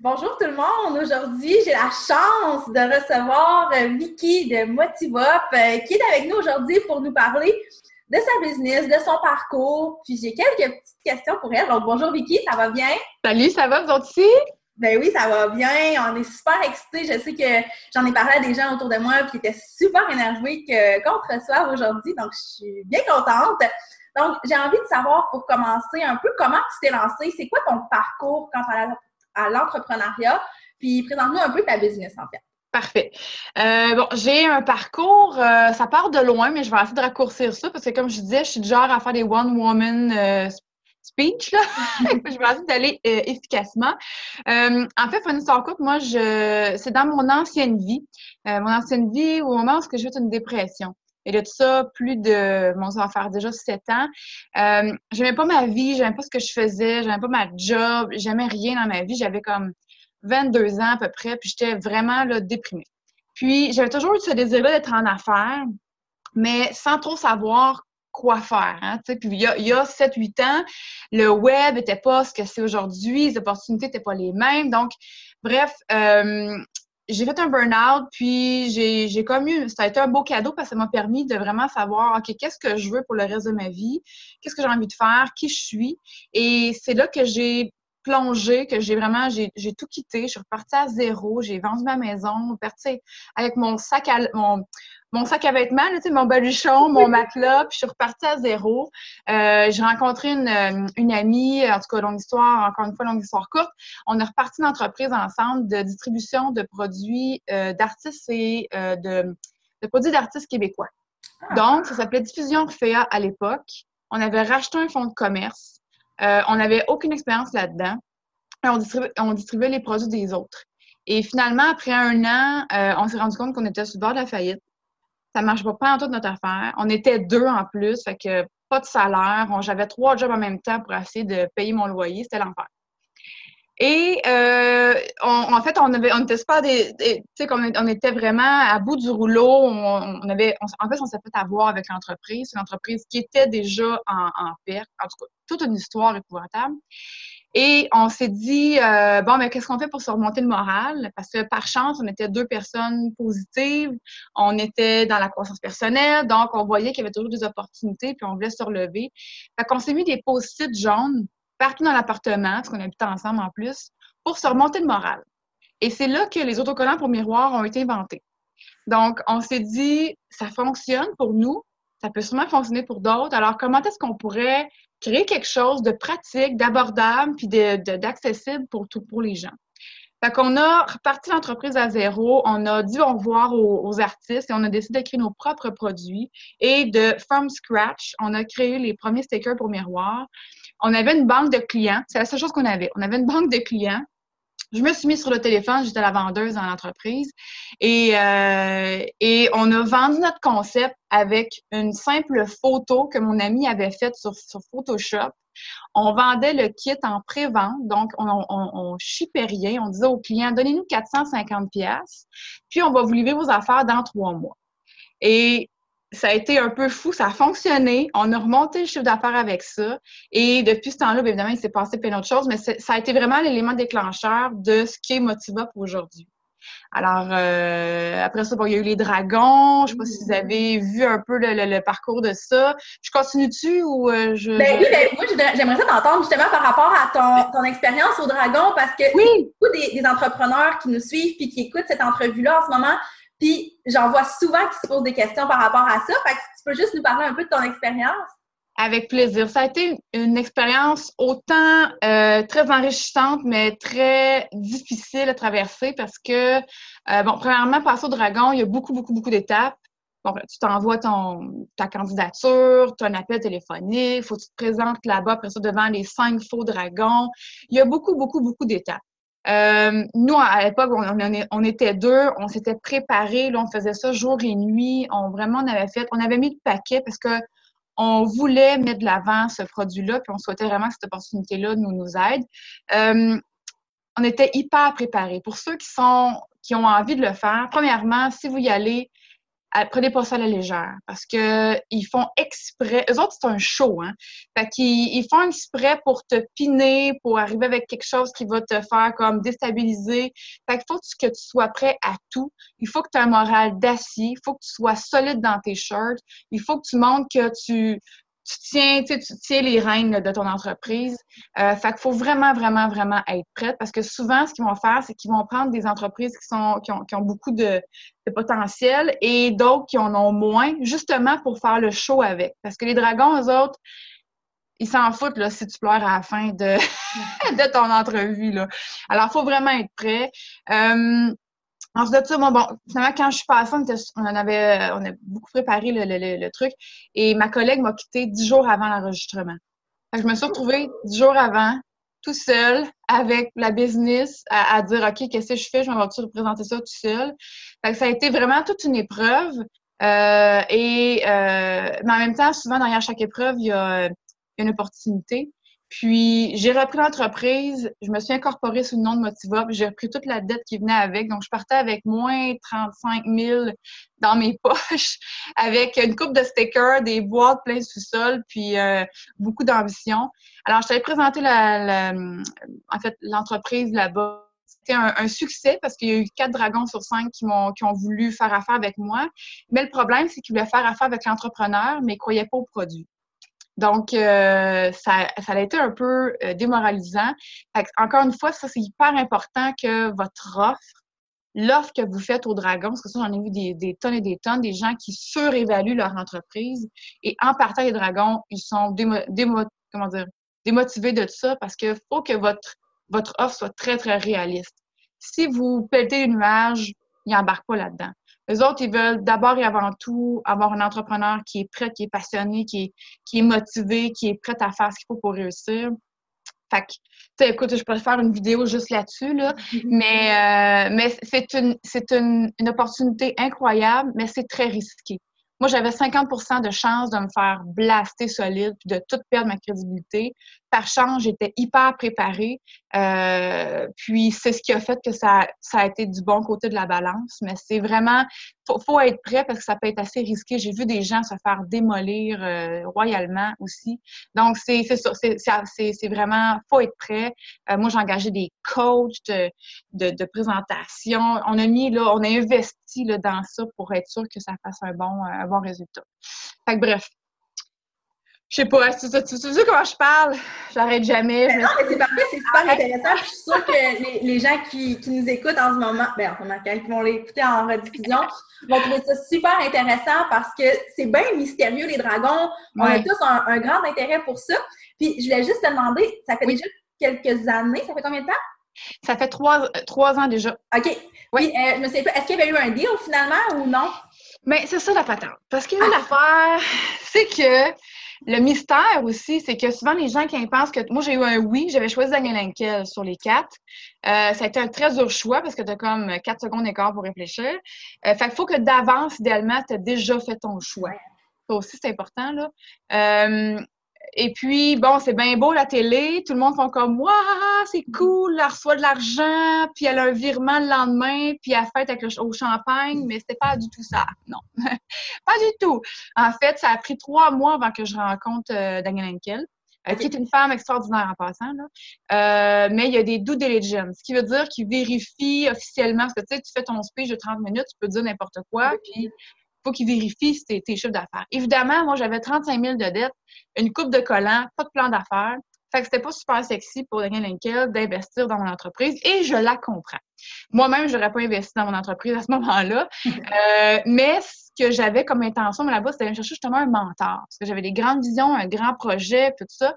Bonjour tout le monde! Aujourd'hui, j'ai la chance de recevoir euh, Vicky de Motivop euh, qui est avec nous aujourd'hui pour nous parler de sa business, de son parcours. Puis j'ai quelques petites questions pour elle. Donc bonjour Vicky, ça va bien? Salut, ça va vous aussi? Ben oui, ça va bien. On est super excités. Je sais que j'en ai parlé à des gens autour de moi qui étaient super énervés qu'on te reçoive aujourd'hui. Donc, je suis bien contente. Donc, j'ai envie de savoir pour commencer un peu comment tu t'es lancée? C'est quoi ton parcours quand à à l'entrepreneuriat. Puis présente-nous un peu ta business, en fait. Parfait. Euh, bon, j'ai un parcours, euh, ça part de loin, mais je vais essayer de raccourcir ça parce que, comme je disais, je suis du genre à faire des one-woman euh, speech. Là. je vais essayer d'aller efficacement. en fait, pour une histoire courte, moi, je, c'est dans mon ancienne vie. mon ancienne vie, au moment où j'ai eu une dépression. Et de tout ça, plus de, bon, ça va faire déjà sept ans. Euh, j'aimais pas ma vie, j'aimais pas ce que je faisais, j'aimais pas ma job, j'aimais rien dans ma vie. J'avais comme 22 ans à peu près, puis j'étais vraiment là, déprimée. Puis j'avais toujours eu ce désir-là d'être en affaires, mais sans trop savoir quoi faire. Hein, puis il y a, a 7-8 ans, le web n'était pas ce que c'est aujourd'hui, les opportunités n'étaient pas les mêmes. Donc, bref, euh, j'ai fait un burn-out, puis j'ai, comme eu, ça a été un beau cadeau parce que ça m'a permis de vraiment savoir, OK, qu'est-ce que je veux pour le reste de ma vie? Qu'est-ce que j'ai envie de faire? Qui je suis? Et c'est là que j'ai plongé, que j'ai vraiment, j'ai tout quitté. Je suis repartie à zéro. J'ai vendu ma maison, partie avec mon sac à, mon, mon sac à vêtements, mon baluchon, mon matelas, puis je suis repartie à zéro. Euh, j'ai rencontré une, euh, une, amie, en tout cas, longue histoire, encore une fois, longue histoire courte. On est reparti une entreprise ensemble de distribution de produits euh, d'artistes et de, de, produits d'artistes québécois. Ah. Donc, ça s'appelait Diffusion Orphea à l'époque. On avait racheté un fonds de commerce. on n'avait aucune expérience là-dedans. Et on on distribuait les produits des autres. Et finalement, après un an, on s'est rendu compte qu'on était sur le bord de la faillite ça marche pas en toute notre affaire. On était deux en plus, fait que pas de salaire. J'avais trois jobs en même temps pour essayer de payer mon loyer. C'était l'enfer. Et euh, en fait, on avait, pas des, tu sais, on, était vraiment à bout du rouleau. On, avait, en fait, on s'est fait avoir avec l'entreprise, une entreprise qui était déjà en, en perte. En tout cas, toute une histoire épouvantable. Et on s'est dit, euh, bon, mais qu'est-ce qu'on fait pour se remonter le moral? Parce que par chance, on était deux personnes positives, on était dans la croissance personnelle, donc on voyait qu'il y avait toujours des opportunités, puis on voulait se relever. Fait qu'on s'est mis des post-it jaunes partout dans l'appartement, parce qu'on habitait ensemble en plus, pour se remonter le moral. Et c'est là que les autocollants pour miroir ont été inventés. Donc, on s'est dit, ça fonctionne pour nous, ça peut sûrement fonctionner pour d'autres. Alors, comment est-ce qu'on pourrait créer quelque chose de pratique, d'abordable, puis d'accessible pour, tout, pour les gens? Fait qu'on a reparti l'entreprise à zéro, on a dit au revoir aux, artistes et on a décidé de créer nos propres produits. Et de from scratch, on a créé les premiers stickers pour miroir. On avait une banque de clients, c'est la seule chose qu'on avait. On avait une banque de clients je me suis mise sur le téléphone, j'étais la vendeuse dans l'entreprise et, euh, et on a vendu notre concept avec une simple photo que mon ami avait faite sur, Photoshop. On vendait le kit en pré-vente, donc on, on, on chipait rien. On disait aux clients, donnez-nous 450 pièces, puis on va vous livrer vos affaires dans trois mois. Et ça a été un peu fou, ça a fonctionné. On a remonté le chiffre d'affaires avec ça. Et depuis ce temps-là, évidemment, il s'est passé plein d'autres choses, mais ça a été vraiment l'élément déclencheur de ce qui est Motiva pour aujourd'hui. Alors, euh, après ça, bon, il y a eu les dragons. Je ne sais pas si vous avez vu un peu le, parcours de ça. Je continue-tu ou euh, je... Ben oui, ben, moi, j'aimerais ça t'entendre justement par rapport à ton, ton expérience au dragon parce que oui. beaucoup des, des, entrepreneurs qui nous suivent puis qui écoutent cette entrevue-là en ce moment puis j'en vois souvent qui se posent des questions par rapport à ça. Fait que tu peux juste nous parler un peu de ton expérience. Avec plaisir. Ça a été une expérience autant euh, très enrichissante, mais très difficile à traverser parce que, euh, bon, premièrement, passer au dragon, il y a beaucoup, beaucoup, beaucoup d'étapes. Bon, tu t'envoies ton, ta candidature, un appel téléphonique, faut que tu te présentes là-bas, après ça, devant les cinq faux dragons. Il y a beaucoup, beaucoup, beaucoup d'étapes. Euh, nous, à l'époque, on, était deux, on s'était préparés, là, on faisait ça jour et nuit. On vraiment, on avait fait, on avait mis le paquet parce que on voulait mettre de l'avant ce produit-là, puis on souhaitait vraiment que cette opportunité-là nous, nous aide. Euh, on était hyper préparés. Pour ceux qui sont qui ont envie de le faire, premièrement, si vous y allez, prenez pas ça à la légère parce que ils font exprès. Eux autres, c'est un show, hein. Fait qu'ils ils font exprès pour te piner, pour arriver avec quelque chose qui va te faire comme déstabiliser. Fait qu'il faut que tu sois prêt à tout. Il faut que tu aies un moral d'acier. Il faut que tu sois solide dans tes shirts. Il faut que tu montres que tu, tu tiens, tu tiens les rênes de ton entreprise. Euh, fait qu'il faut vraiment, vraiment, vraiment être prête parce que souvent, ce qu'ils vont faire, c'est qu'ils vont prendre des entreprises qui, sont, qui, ont, qui ont beaucoup de, de potentiel et d'autres qui en ont moins, justement pour faire le show avec. Parce que les dragons, eux autres, ils s'en foutent là, si tu pleures à la fin de, de ton entrevue. Là. Alors, il faut vraiment être prêt. Euh, Ensuite de ça, bon, finalement, quand je suis passée, on, on avait, on a beaucoup préparé le, le, le, truc. Et ma collègue m'a quitté dix jours avant l'enregistrement. Je me suis retrouvée dix jours avant, tout seul, avec la business, à, dire OK, qu'est-ce que je fais? Je vais tu représenter ça tout seul. Fait que ça a été vraiment toute une épreuve. Euh, et euh, mais en même temps, souvent derrière chaque épreuve, il y a une opportunité. Puis, j'ai repris l'entreprise, je me suis incorporée sous le nom de Motivop, j'ai repris toute la dette qui venait avec. Donc, je partais avec moins 35 000 dans mes poches, avec une coupe de stickers, des boîtes pleines sous-sol, puis euh, beaucoup d'ambition. Alors, je t'avais présenté la, en fait, l'entreprise là-bas. C'était un, succès parce qu'il y a eu quatre dragons sur cinq qui, m'ont, qui ont voulu faire affaire avec moi. Mais le problème, c'est qu'ils voulaient faire affaire avec l'entrepreneur, mais ils ne croyaient pas au produit. Donc, euh, ça, ça a été un peu euh, démoralisant. encore une fois, ça, c'est hyper important que votre offre, l'offre que vous faites aux dragons, parce que ça, j'en ai vu des, tonnes et des tonnes, des gens qui surévaluent leur entreprise. Et en partant les dragons, ils sont comment dire, démotivés de ça parce qu'il faut que votre, votre offre soit très, très réaliste. Si vous pelletez une nuage, ils n'embarquent pas là-dedans. Les autres, ils veulent d'abord et avant tout avoir un entrepreneur qui est prêt, qui est passionné, qui est, qui est motivé, qui est prêt à faire ce qu'il faut pour réussir. Fait que, écoute, je pourrais faire une vidéo juste là-dessus, là, mais, euh, mais c'est une, c'est une, une opportunité incroyable, mais c'est très risqué. Moi, j'avais 50% de chance de me faire blaster solide puis de tout perdre ma crédibilité. Par chance, j'étais hyper préparée. Euh, puis c'est ce qui a fait que ça, ça a été du bon côté de la balance. Mais c'est vraiment, faut, faut être prêt parce que ça peut être assez risqué. J'ai vu des gens se faire démolir euh, royalement aussi. Donc c'est c'est vraiment faut être prêt. Euh, moi j'ai engagé des coachs de, de, de, présentation. On a mis là, on a investi là, dans ça pour être sûr que ça fasse un bon un bon résultat. Fait que bref, je sais pas, tu, tu, tu, sais comment je parle? J'arrête jamais. Ben non, mais c'est parfait, c'est super intéressant. je suis sûre que les, les gens qui, qui, nous écoutent en ce moment, ben, en quand ils vont l'écouter en rediffusion, vont trouver ça super intéressant parce que c'est bien mystérieux, les dragons. On a tous un, grand intérêt pour ça. Puis, je voulais juste te demander, ça fait déjà quelques années, ça fait combien de temps? Ça fait trois, trois ans déjà. OK. Oui, euh, je me sais pas, est-ce qu'il y avait eu un deal finalement ou non? Mais c'est ça la patente. Parce que ah. l'affaire, c'est que le mystère aussi, c'est que souvent les gens qui pensent que. Moi, j'ai eu un oui, j'avais choisi Daniel Henkel sur les quatre. Euh, ça a été un très dur choix parce que tu as comme quatre secondes d'écart pour réfléchir. Euh, fait qu'il faut que d'avance, idéalement, tu as déjà fait ton choix. Ça aussi, c'est important. Là. Euh, et puis, bon, c'est bien beau la télé, tout le monde fait comme Waouh, c'est cool, elle reçoit de l'argent, puis elle a un virement le lendemain, puis elle fête avec le, au champagne, mais c'était pas du tout ça. Non, pas du tout. En fait, ça a pris trois mois avant que je rencontre euh, Daniel Henkel. Euh, qui est une femme extraordinaire en passant. Là. Euh, mais il y a des due diligence, ce qui veut dire qu'il vérifie officiellement, parce que tu sais, tu fais ton speech de 30 minutes, tu peux dire n'importe quoi, puis faut qu'il vérifie tes, tes chiffres d'affaires. Évidemment, moi, j'avais 35 000 de dettes, une coupe de collants, pas de plan d'affaires. Fait que c'était pas super sexy pour Daniel Linkel d'investir dans mon entreprise et je la comprends. Moi-même, j'aurais pas investi dans mon entreprise à ce moment-là. Euh, mais ce que j'avais comme intention là-bas, c'était d'aller chercher justement un mentor. Parce que j'avais des grandes visions, un grand projet, tout ça.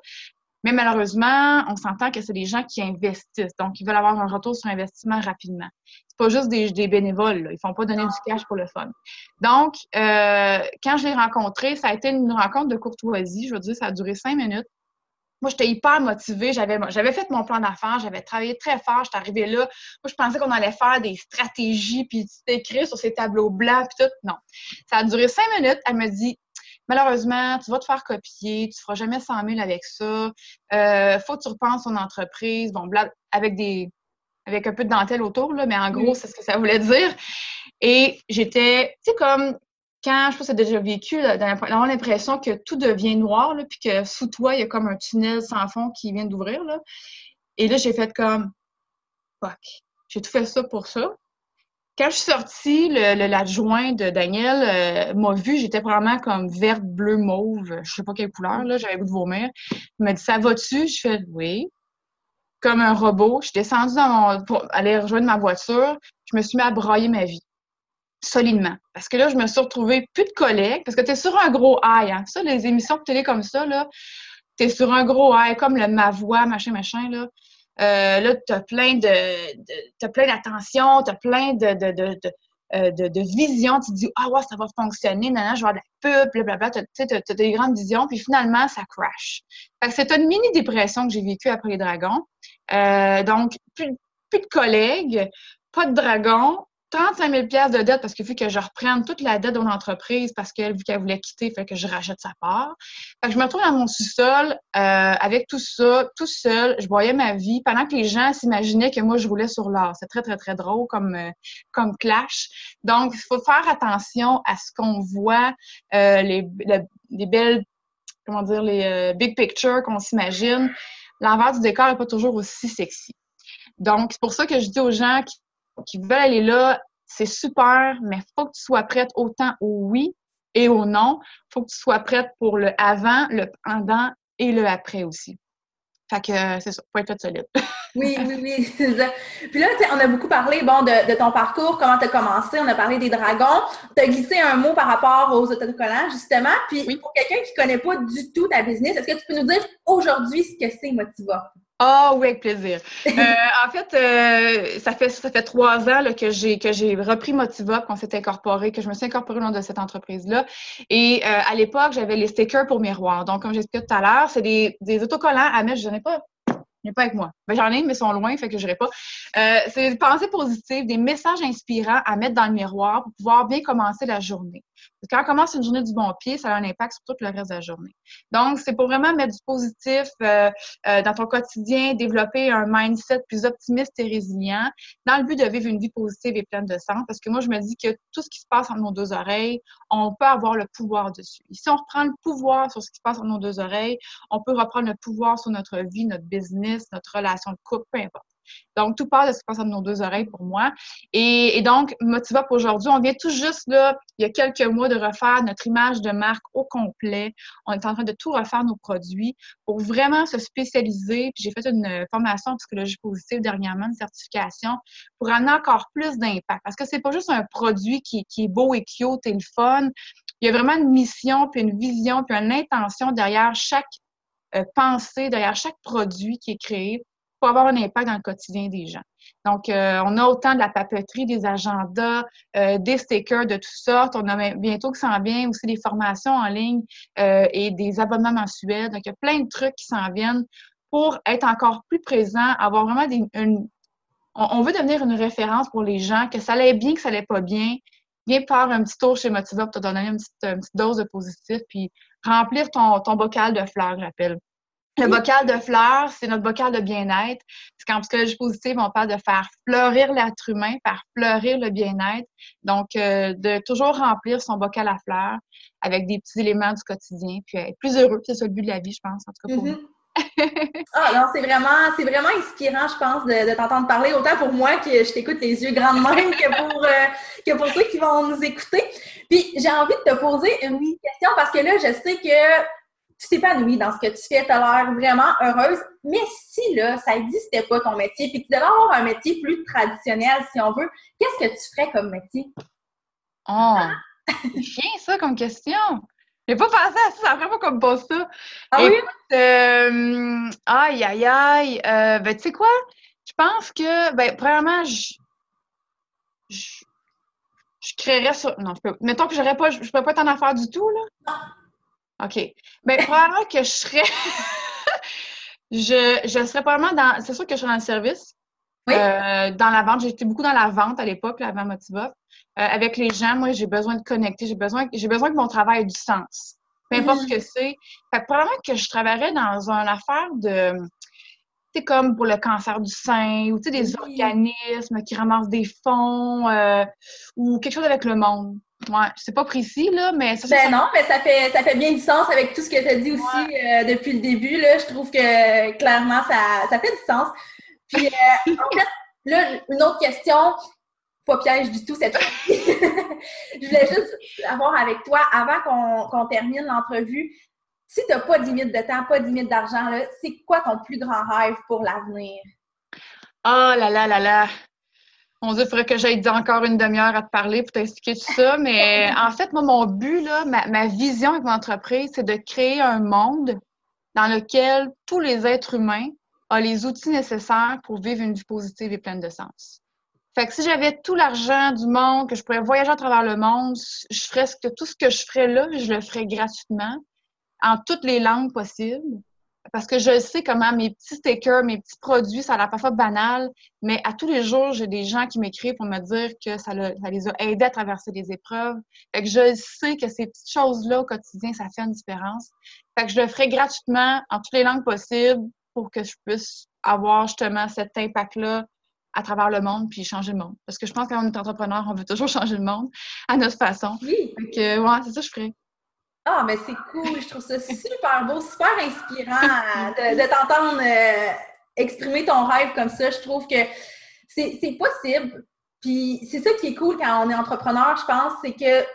Mais malheureusement, on s'entend que c'est des gens qui investissent. Donc, ils veulent avoir un retour sur investissement rapidement. C'est pas juste des, des bénévoles. Là. Ils font pas donner du cash pour le fun. Donc, euh, quand je l'ai rencontré, ça a été une rencontre de courtoisie. Je veux dire, ça a duré cinq minutes. moi, j'étais hyper motivée. J'avais, j'avais fait mon plan d'affaires, j'avais travaillé très fort. J'étais arrivée là. Moi, je pensais qu'on allait faire des stratégies, puis écrit sur ces tableaux blancs, puis tout. Non. Ça a duré cinq minutes. Elle me dit Malheureusement, tu vas te faire copier, tu feras jamais 100 000 avec ça. Euh, faut que tu repenses ton entreprise. Bon, avec des avec un peu de dentelle autour, là, mais en gros, c'est ce que ça voulait dire. Et j'étais, tu sais, comme quand, je pense que c'est déjà vécu, d'avoir l'impression que tout devient noir, là, puis que sous toi, il y a comme un tunnel sans fond qui vient d'ouvrir. Là. Et là, j'ai fait comme, fuck, j'ai tout fait ça pour ça. Quand je suis sortie, l'adjoint de Daniel euh, m'a vu, j'étais vraiment comme verte, bleu, mauve, je sais pas quelle couleur, là, j'avais goût de vomir. Il m'a dit, ça va-tu? Je fais, oui. Comme un robot, je suis descendue pour aller rejoindre ma voiture, je me suis mis à broyer ma vie solidement. Parce que là, je me suis retrouvée plus de collègues, parce que tu es sur un gros high. Hein. Ça, les émissions de télé comme ça, là, tu es sur un gros high, comme le Ma Voix, machin, machin. Là, euh, là tu as plein de, plein d'attention, tu as plein de, de, de, euh, de, de vision. Tu te dis, ah ouais, ça va fonctionner, non, je vais avoir de la pub, blablabla. Tu as, des grandes visions, puis finalement, ça crash. C'est une mini-dépression que j'ai vécue après les dragons. Euh, donc, plus, plus de collègues, pas de dragons, 35 000 de dette parce qu'il faut que je reprenne toute la dette de mon entreprise parce qu'elle, vu qu'elle voulait quitter, fait que je rachète sa part. Fait que je me retrouve dans mon sous-sol euh, avec tout ça, tout seul. Je voyais ma vie pendant que les gens s'imaginaient que moi, je roulais sur l'or. C'est très, très, très drôle comme, euh, comme clash. Donc, il faut faire attention à ce qu'on voit, euh, les, les, belles, comment dire, les big pictures qu'on s'imagine. L'envers du décor n'est pas toujours aussi sexy. Donc, c'est pour ça que je dis aux gens qui qui veulent aller là, c'est super, mais il faut que tu sois prête autant au oui et au non. Il faut que tu sois prête pour le avant, le pendant et le après aussi. Fait que c'est ça, faut être solide. oui, oui, oui, c'est ça. Puis là, on a beaucoup parlé, bon, de, ton parcours, comment tu as commencé, on a parlé des dragons. Tu as glissé un mot par rapport aux autocollants, justement. Puis pour quelqu'un qui ne connaît pas du tout ta business, est-ce que tu peux nous dire aujourd'hui ce que c'est Motiva? Ah oui, avec plaisir. Euh, en fait, euh, ça fait ça fait trois ans là, que j'ai que j'ai repris Motiva, qu'on s'est incorporé, que je me suis incorporée au nom de cette entreprise-là. Et euh, à l'époque, j'avais les stickers pour miroir. Donc, comme j'expliquais tout à l'heure, c'est des, des autocollants à mettre. Je n'en ai pas n'est pas avec moi. Ben, j'en ai, mais ils sont loin, fait que je n'irai pas. Euh, c'est des pensées positives, des messages inspirants à mettre dans le miroir pour pouvoir bien commencer la journée. Quand on commence une journée du bon pied, ça a un impact sur tout le reste de la journée. Donc, c'est pour vraiment mettre du positif euh, euh, dans ton quotidien, développer un mindset plus optimiste et résilient dans le but de vivre une vie positive et pleine de sens. Parce que moi, je me dis que tout ce qui se passe entre nos deux oreilles, on peut avoir le pouvoir dessus. Et si on reprend le pouvoir sur ce qui se passe entre nos deux oreilles, on peut reprendre le pouvoir sur notre vie, notre business, notre relation de couple, peu importe. Donc, tout part de ce qui passe entre nos deux oreilles pour moi. Et, donc, Motiva pour aujourd'hui, on vient tout juste, là, il y a quelques mois, de refaire notre image de marque au complet. On est en train de tout refaire nos produits pour vraiment se spécialiser. Puis j'ai fait une formation en psychologie positive dernièrement, une certification, pour amener encore plus d'impact. Parce que c'est pas juste un produit qui, qui est beau et cute et le fun. Il y a vraiment une mission, puis une vision, puis une intention derrière chaque euh, pensée, derrière chaque produit qui est créé pour avoir un impact dans le quotidien des gens. Donc, euh, on a autant de la papeterie, des agendas, euh, des stickers de toutes sortes. On a bientôt qui s'en vient aussi des formations en ligne euh, et des abonnements mensuels. Donc, il y a plein de trucs qui s'en viennent pour être encore plus présent, avoir vraiment une, on, veut devenir une référence pour les gens, que ça allait bien, que ça allait pas bien. Viens faire un petit tour chez Motiva pour te donner une petite, dose de positif, puis remplir ton, ton bocal de fleurs, j'appelle. Le bocal de fleurs, c'est notre bocal de bien-être. Parce qu'en psychologie positive, on parle de faire fleurir l'être humain, faire fleurir le bien-être. Donc, euh, de toujours remplir son bocal à fleurs avec des petits éléments du quotidien, puis être plus heureux. C'est ça le but de la vie, je pense, en tout cas pour mm-hmm. ah non, c'est vraiment, c'est vraiment inspirant, je pense, de, t'entendre parler, autant pour moi que je t'écoute les yeux grands même que pour, euh, que pour ceux qui vont nous écouter. Puis j'ai envie de te poser une question parce que là, je sais que tu t'épanouis dans ce que tu fais, tu as l'air vraiment heureuse. Mais si là, ça n'existait pas ton métier, puis tu devais avoir un métier plus traditionnel, si on veut, qu'est-ce que tu ferais comme métier? Oh! Bien ça comme question! J'ai pas pensé à ça, ça vraiment comme pas ça. Ah oui? Euh, aïe, aïe, aïe. Euh, ben, tu sais quoi? Je pense que, ben, premièrement, je, je, je créerais ça. Non, je peux, mettons que j'aurais pas, je, je peux pas être en affaire du tout, là. OK. Bien, probablement que je serais. Je, je serais probablement dans. C'est sûr que je serais dans le service. Oui. Euh, dans la vente. J'étais beaucoup dans la vente à l'époque, avant Motiva. Euh, avec les gens, moi, j'ai besoin de connecter. J'ai besoin, j'ai besoin que mon travail ait du sens. Peu importe Mhm. ce que c'est. Fait que probablement que je travaillerais dans une affaire de. C'est comme pour le cancer du sein, ou tu sais, des Oui. organismes qui ramassent des fonds, euh, ou quelque chose avec le monde. Ouais, c'est pas précis, là, mais ça, ça- Ben non, mais ça fait, ça fait bien du sens avec tout ce que tu as dit aussi euh, depuis le début. Là, je trouve que clairement, ça, ça fait du sens. Puis, euh, en fait, là, une autre question, pas piège du tout cette fois. je voulais juste avoir avec toi, avant qu'on qu'on termine l'entrevue, si tu n'as pas de limite de temps, pas de limite d'argent, là, c'est quoi ton plus grand rêve pour l'avenir? Oh là là là là! Mon Dieu, il faudrait que j'aille dire encore une demi-heure à te parler pour t'expliquer tout ça. Mais en fait, moi, mon but, là, ma, ma vision avec mon entreprise, c'est de créer un monde dans lequel tous les êtres humains ont les outils nécessaires pour vivre une vie positive et pleine de sens. Fait que si j'avais tout l'argent du monde, que je pourrais voyager à travers le monde, je ferais ce que, tout ce que je ferais là, je le ferais gratuitement, en toutes les langues possibles. Parce que je sais comment mes petits stickers, mes petits produits, ça a l'air parfois banal, mais à tous les jours, j'ai des gens qui m'écrivent pour me dire que ça, le- ça les a aidés à traverser des épreuves. Fait que je sais que ces petites choses-là au quotidien, ça fait une différence. Fait que je le ferai gratuitement en toutes les langues possibles pour que je puisse avoir justement cet impact-là à travers le monde puis changer le monde. Parce que je pense que quand on est entrepreneur, on veut toujours changer le monde à notre façon. Oui. Fait que, ouais, c'est ça que je ferais. Ah, mais c'est cool, je trouve ça super beau, super inspirant euh, de, de t'entendre euh, exprimer ton rêve comme ça. Je trouve que c'est possible. Puis c'est ça qui est cool quand on est entrepreneur, je pense, c'est que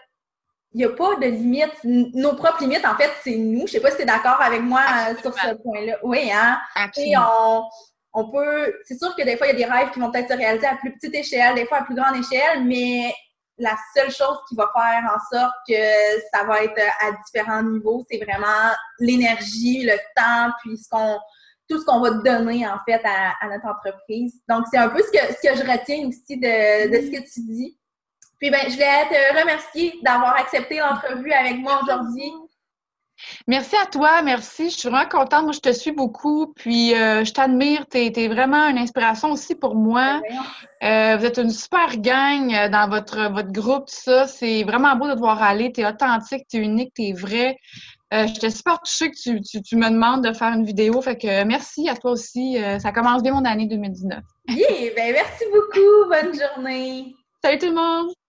il n'y a pas de limites. N- Nos propres limites, en fait, c'est nous. Je sais pas si tu es d'accord avec moi euh, sur ce point-là. Oui, hein? Et on, on peut. C'est sûr que des fois, il y a des rêves qui vont peut-être se réaliser à plus petite échelle, des fois à plus grande échelle, mais la seule chose qui va faire en sorte que ça va être à différents niveaux, c'est vraiment l'énergie, le temps, puis ce tout ce qu'on va donner en fait à, notre entreprise. Donc, c'est un peu ce que, ce que je retiens aussi de, ce que tu dis. Puis ben, je voulais te remercier d'avoir accepté l'entrevue avec moi aujourd'hui. Merci à toi, merci. Je suis vraiment contente. Moi, je te suis beaucoup, puis euh, je t'admire. Tu es, vraiment une inspiration aussi pour moi. Euh, vous êtes une super gang euh, dans votre, votre groupe, tout ça. C'est vraiment beau de te voir aller. Tu es authentique, tu es unique, tu es vrai. Euh, J'étais super touchée que tu, tu, tu, me demandes de faire une vidéo. Fait que merci à toi aussi. Ça commence bien mon année 2019. Yeah, ben merci beaucoup. Bonne journée. Salut tout le monde!